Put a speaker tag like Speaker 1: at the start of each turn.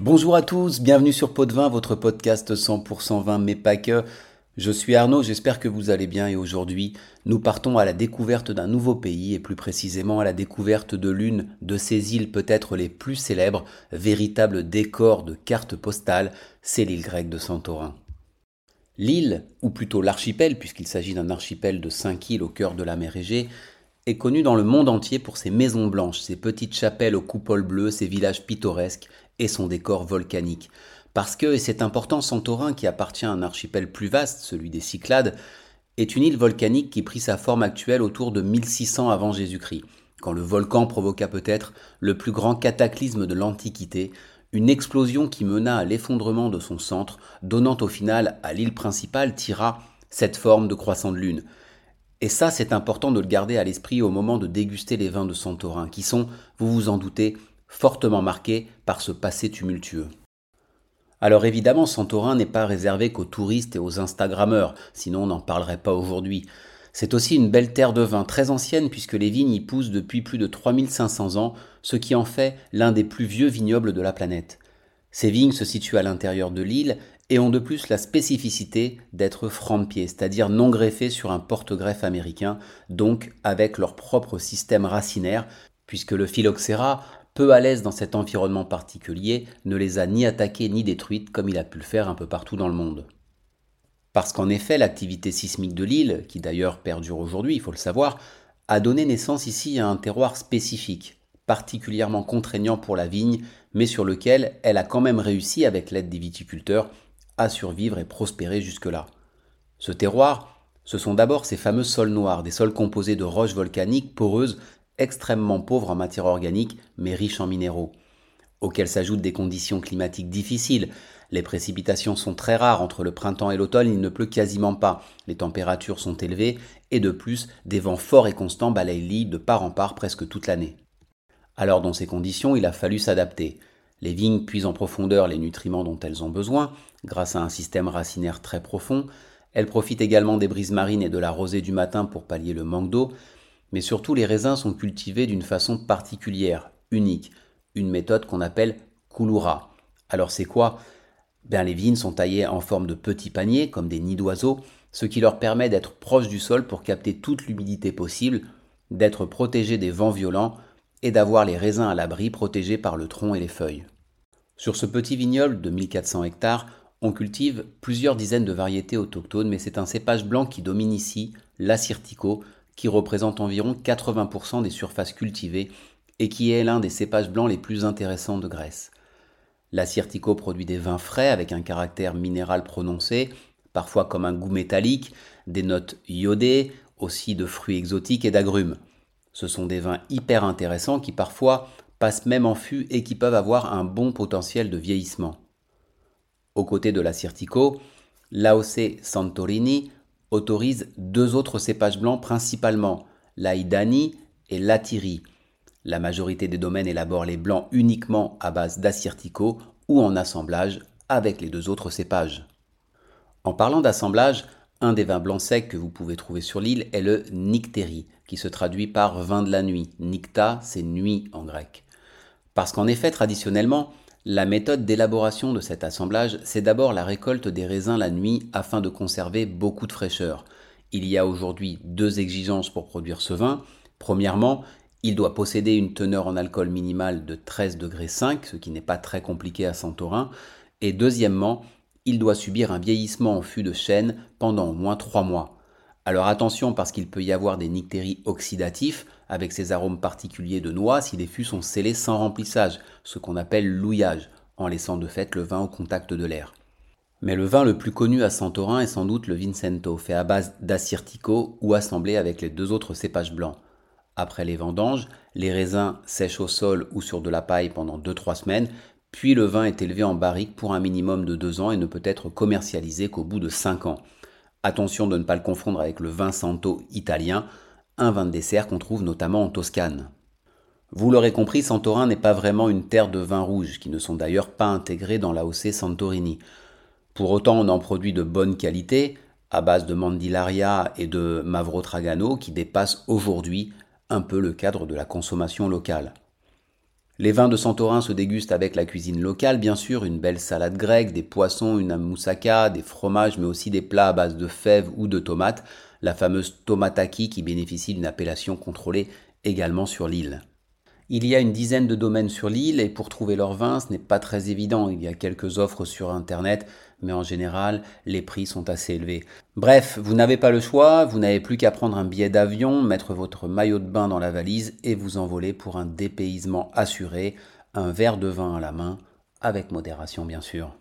Speaker 1: Bonjour à tous, bienvenue sur Pot de Vin, votre podcast 100% vin, mais pas que. Je suis Arnaud, j'espère que vous allez bien et aujourd'hui, nous partons à la découverte d'un nouveau pays et plus précisément à la découverte de l'une de ces îles peut-être les plus célèbres, véritable décor de cartes postales, c'est l'île grecque de Santorin. L'île, ou plutôt l'archipel, puisqu'il s'agit d'un archipel de cinq îles au cœur de la mer Égée, est connu dans le monde entier pour ses maisons blanches, ses petites chapelles aux coupoles bleues, ses villages pittoresques et son décor volcanique. Parce que, et c'est important, Santorin, qui appartient à un archipel plus vaste, celui des Cyclades, est une île volcanique qui prit sa forme actuelle autour de 1600 avant Jésus-Christ, quand le volcan provoqua peut-être le plus grand cataclysme de l'Antiquité, une explosion qui mena à l'effondrement de son centre, donnant au final à l'île principale Tira cette forme de croissant de lune. Et ça, c'est important de le garder à l'esprit au moment de déguster les vins de Santorin, qui sont, vous vous en doutez, fortement marqués par ce passé tumultueux. Alors évidemment, Santorin n'est pas réservé qu'aux touristes et aux Instagrammeurs, sinon on n'en parlerait pas aujourd'hui. C'est aussi une belle terre de vin très ancienne puisque les vignes y poussent depuis plus de 3500 ans, ce qui en fait l'un des plus vieux vignobles de la planète. Ces vignes se situent à l'intérieur de l'île et ont de plus la spécificité d'être francs de pied, c'est-à-dire non greffés sur un porte-greffe américain, donc avec leur propre système racinaire, puisque le phylloxéra, peu à l'aise dans cet environnement particulier, ne les a ni attaquées ni détruites comme il a pu le faire un peu partout dans le monde. Parce qu'en effet, l'activité sismique de l'île, qui d'ailleurs perdure aujourd'hui, il faut le savoir, a donné naissance ici à un terroir spécifique, particulièrement contraignant pour la vigne, mais sur lequel elle a quand même réussi, avec l'aide des viticulteurs, à survivre et prospérer jusque-là. Ce terroir, ce sont d'abord ces fameux sols noirs, des sols composés de roches volcaniques poreuses, extrêmement pauvres en matière organique, mais riches en minéraux, auxquels s'ajoutent des conditions climatiques difficiles. Les précipitations sont très rares entre le printemps et l'automne, il ne pleut quasiment pas, les températures sont élevées, et de plus, des vents forts et constants balayent l'île de part en part presque toute l'année. Alors dans ces conditions, il a fallu s'adapter. Les vignes puisent en profondeur les nutriments dont elles ont besoin, grâce à un système racinaire très profond. Elles profitent également des brises marines et de la rosée du matin pour pallier le manque d'eau. Mais surtout, les raisins sont cultivés d'une façon particulière, unique, une méthode qu'on appelle couloura. Alors c'est quoi? Ben, Les vignes sont taillées en forme de petits paniers, comme des nids d'oiseaux, ce qui leur permet d'être proches du sol pour capter toute l'humidité possible, d'être protégés des vents violents et d'avoir les raisins à l'abri protégés par le tronc et les feuilles. Sur ce petit vignoble de 1400 hectares, on cultive plusieurs dizaines de variétés autochtones, mais c'est un cépage blanc qui domine ici, l'assyrtico, qui représente environ 80% des surfaces cultivées et qui est l'un des cépages blancs les plus intéressants de Grèce. L'assyrtico produit des vins frais avec un caractère minéral prononcé, parfois comme un goût métallique, des notes iodées, aussi de fruits exotiques et d'agrumes. Ce sont des vins hyper intéressants qui parfois passent même en fût et qui peuvent avoir un bon potentiel de vieillissement. Aux côtés de la Cirtico, l'AOC Santorini autorise deux autres cépages blancs principalement, l'Aidani et l'Atiri. La majorité des domaines élaborent les blancs uniquement à base d'assyrtico ou en assemblage avec les deux autres cépages. En parlant d'assemblage, un des vins blancs secs que vous pouvez trouver sur l'île est le Nyctéri, qui se traduit par vin de la nuit. Nycta, c'est nuit en grec. Parce qu'en effet, traditionnellement, la méthode d'élaboration de cet assemblage, c'est d'abord la récolte des raisins la nuit afin de conserver beaucoup de fraîcheur. Il y a aujourd'hui deux exigences pour produire ce vin. Premièrement, il doit posséder une teneur en alcool minimale de 13 degrés 5, ce qui n'est pas très compliqué à Santorin. Et deuxièmement, il doit subir un vieillissement en fût de chêne pendant au moins 3 mois. Alors attention parce qu'il peut y avoir des nictéries oxydatifs avec ces arômes particuliers de noix si les fûts sont scellés sans remplissage, ce qu'on appelle louillage, en laissant de fait le vin au contact de l'air. Mais le vin le plus connu à Santorin est sans doute le Vincento, fait à base d'assyrtico ou assemblé avec les deux autres cépages blancs. Après les vendanges, les raisins sèchent au sol ou sur de la paille pendant 2-3 semaines, puis le vin est élevé en barrique pour un minimum de 2 ans et ne peut être commercialisé qu'au bout de 5 ans. Attention de ne pas le confondre avec le vin santo italien, un vin de dessert qu'on trouve notamment en Toscane. Vous l'aurez compris, Santorin n'est pas vraiment une terre de vins rouges, qui ne sont d'ailleurs pas intégrés dans l'AOC Santorini. Pour autant, on en produit de bonne qualité, à base de Mandilaria et de Mavro Tragano, qui dépassent aujourd'hui un peu le cadre de la consommation locale. Les vins de Santorin se dégustent avec la cuisine locale, bien sûr, une belle salade grecque, des poissons, une moussaka, des fromages, mais aussi des plats à base de fèves ou de tomates, la fameuse tomataki qui bénéficie d'une appellation contrôlée également sur l'île. Il y a une dizaine de domaines sur l'île et pour trouver leur vin, ce n'est pas très évident. Il y a quelques offres sur Internet, mais en général, les prix sont assez élevés. Bref, vous n'avez pas le choix, vous n'avez plus qu'à prendre un billet d'avion, mettre votre maillot de bain dans la valise et vous envoler pour un dépaysement assuré, un verre de vin à la main, avec modération bien sûr.